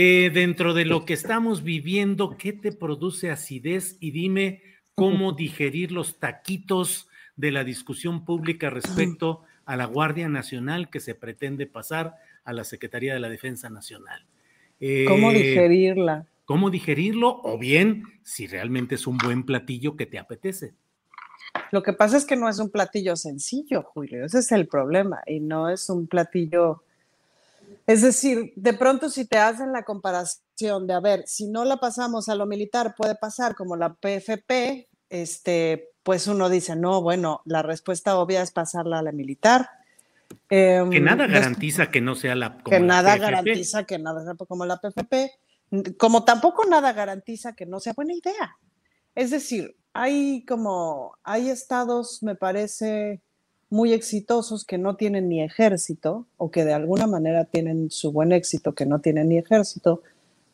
eh, dentro de lo que estamos viviendo, ¿qué te produce acidez? Y dime cómo digerir los taquitos de la discusión pública respecto a la Guardia Nacional que se pretende pasar a la Secretaría de la Defensa Nacional. ¿Cómo Eh, digerirla? ¿Cómo digerirlo? O bien, si realmente es un buen platillo que te apetece. Lo que pasa es que no es un platillo sencillo, Julio. Ese es el problema. Y no es un platillo. Es decir, de pronto, si te hacen la comparación de, a ver, si no la pasamos a lo militar, puede pasar como la PFP, este, pues uno dice, no, bueno, la respuesta obvia es pasarla a la militar. Em, Que nada garantiza que no sea la. como que la nada PFP. garantiza que nada sea como la PFP, como tampoco nada garantiza que no sea buena idea. Es decir, hay como, hay estados, me parece, muy exitosos que no tienen ni ejército o que de alguna manera tienen su buen éxito que no tienen ni ejército,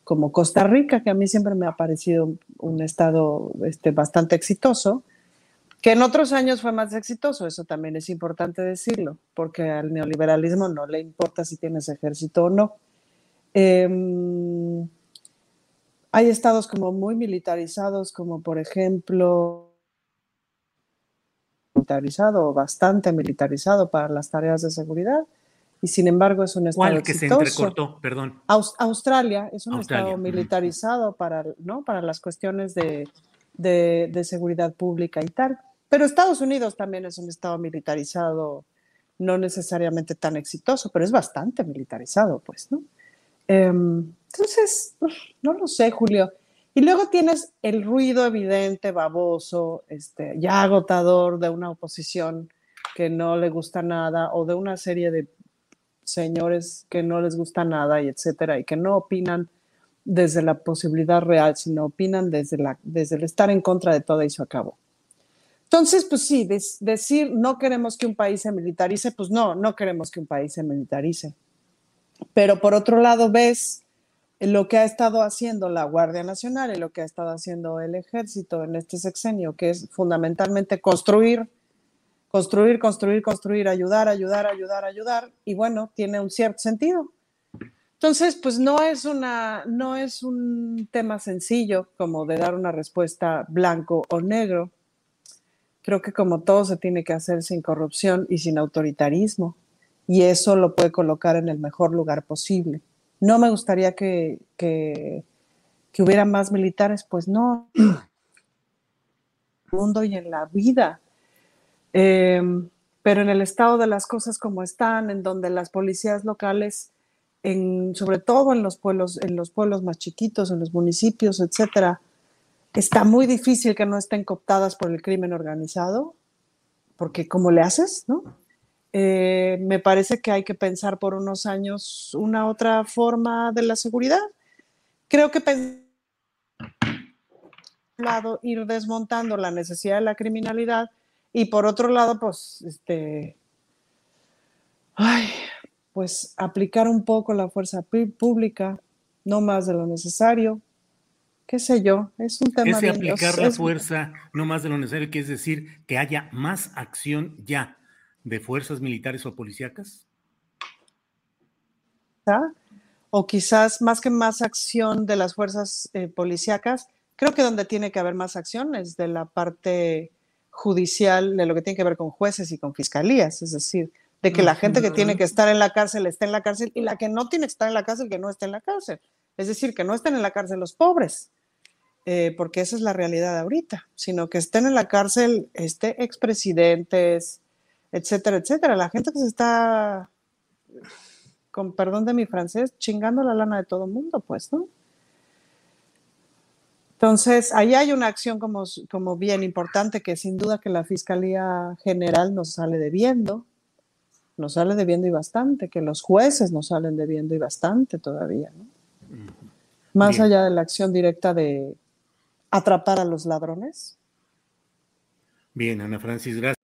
como Costa Rica, que a mí siempre me ha parecido un, estado este, bastante exitoso, que en otros años fue más exitoso, eso también es importante decirlo, porque al neoliberalismo no le importa si tienes ejército o no. Em, hay estados como muy militarizados, como por ejemplo, militarizado o bastante militarizado para las tareas de seguridad, y sin embargo es un estado ¿Cuál que se exitoso. entrecortó? Perdón. Aus- Australia es un Australia, estado militarizado para, ¿no? para las cuestiones de, de- de seguridad pública y tal. Pero Estados Unidos también es un estado militarizado, no necesariamente tan exitoso, pero es bastante militarizado, pues, ¿no? Em, entonces, no lo sé, Julio. Y luego tienes el ruido evidente, baboso, este, ya agotador de una oposición que no le gusta nada o de una serie de señores que no les gusta nada y etcétera, y que no opinan desde la posibilidad real, sino opinan desde, la, desde el estar en contra de todo y se acabó. Entonces, pues sí, decir no queremos que un país se militarice, pues no, no queremos que un país se militarice. Pero por otro lado, ves lo que ha estado haciendo la Guardia Nacional y lo que ha estado haciendo el ejército en este sexenio, que es fundamentalmente construir, construir, construir, construir, ayudar, ayudar, ayudar, ayudar, y bueno, tiene un cierto sentido. Entonces, pues no es una, no es un tema sencillo como de dar una respuesta blanco o negro. Creo que como todo se tiene que hacer sin corrupción y sin autoritarismo, y eso lo puede colocar en el mejor lugar posible. No me gustaría que, que, hubiera más militares, pues no, en el mundo y en la vida. Eh, pero en el estado de las cosas como están, en donde las policías locales, sobre todo en los pueblos, en los pueblos más chiquitos, en los municipios, etcétera, está muy difícil que no estén cooptadas por el crimen organizado, porque ¿cómo le haces, no? Eh, me parece que hay que pensar por unos años una otra forma de la seguridad. Creo que lado ir desmontando la necesidad de la criminalidad y por otro lado, pues, este, ay, pues aplicar un poco la fuerza pública, no más de lo necesario, qué sé yo, es un tema Ese bien- aplicar la es- fuerza, no más de lo necesario, que es decir, que haya más acción ya de fuerzas militares o policíacas. ¿ah? o quizás más que más acción de las fuerzas eh, policíacas, creo que donde tiene que haber más acción es de la parte judicial, de lo que tiene que ver con jueces y con fiscalías, es decir, de que la gente que tiene que estar en la cárcel esté en la cárcel y la que no tiene que estar en la cárcel que no esté en la cárcel. Es decir, que no estén en la cárcel los pobres, eh, porque esa es la realidad ahorita, sino que estén en la cárcel este, expresidentes, etcétera, etcétera. La gente que se está, con perdón de mi francés, chingando la lana de todo el mundo, pues, ¿no? Entonces, ahí hay una acción como, como bien importante que sin duda que la Fiscalía General nos sale debiendo, nos sale debiendo y bastante, que los jueces nos salen debiendo y bastante todavía, ¿no? Más allá de la acción directa de atrapar a los ladrones. Bien, Ana Francis, gracias.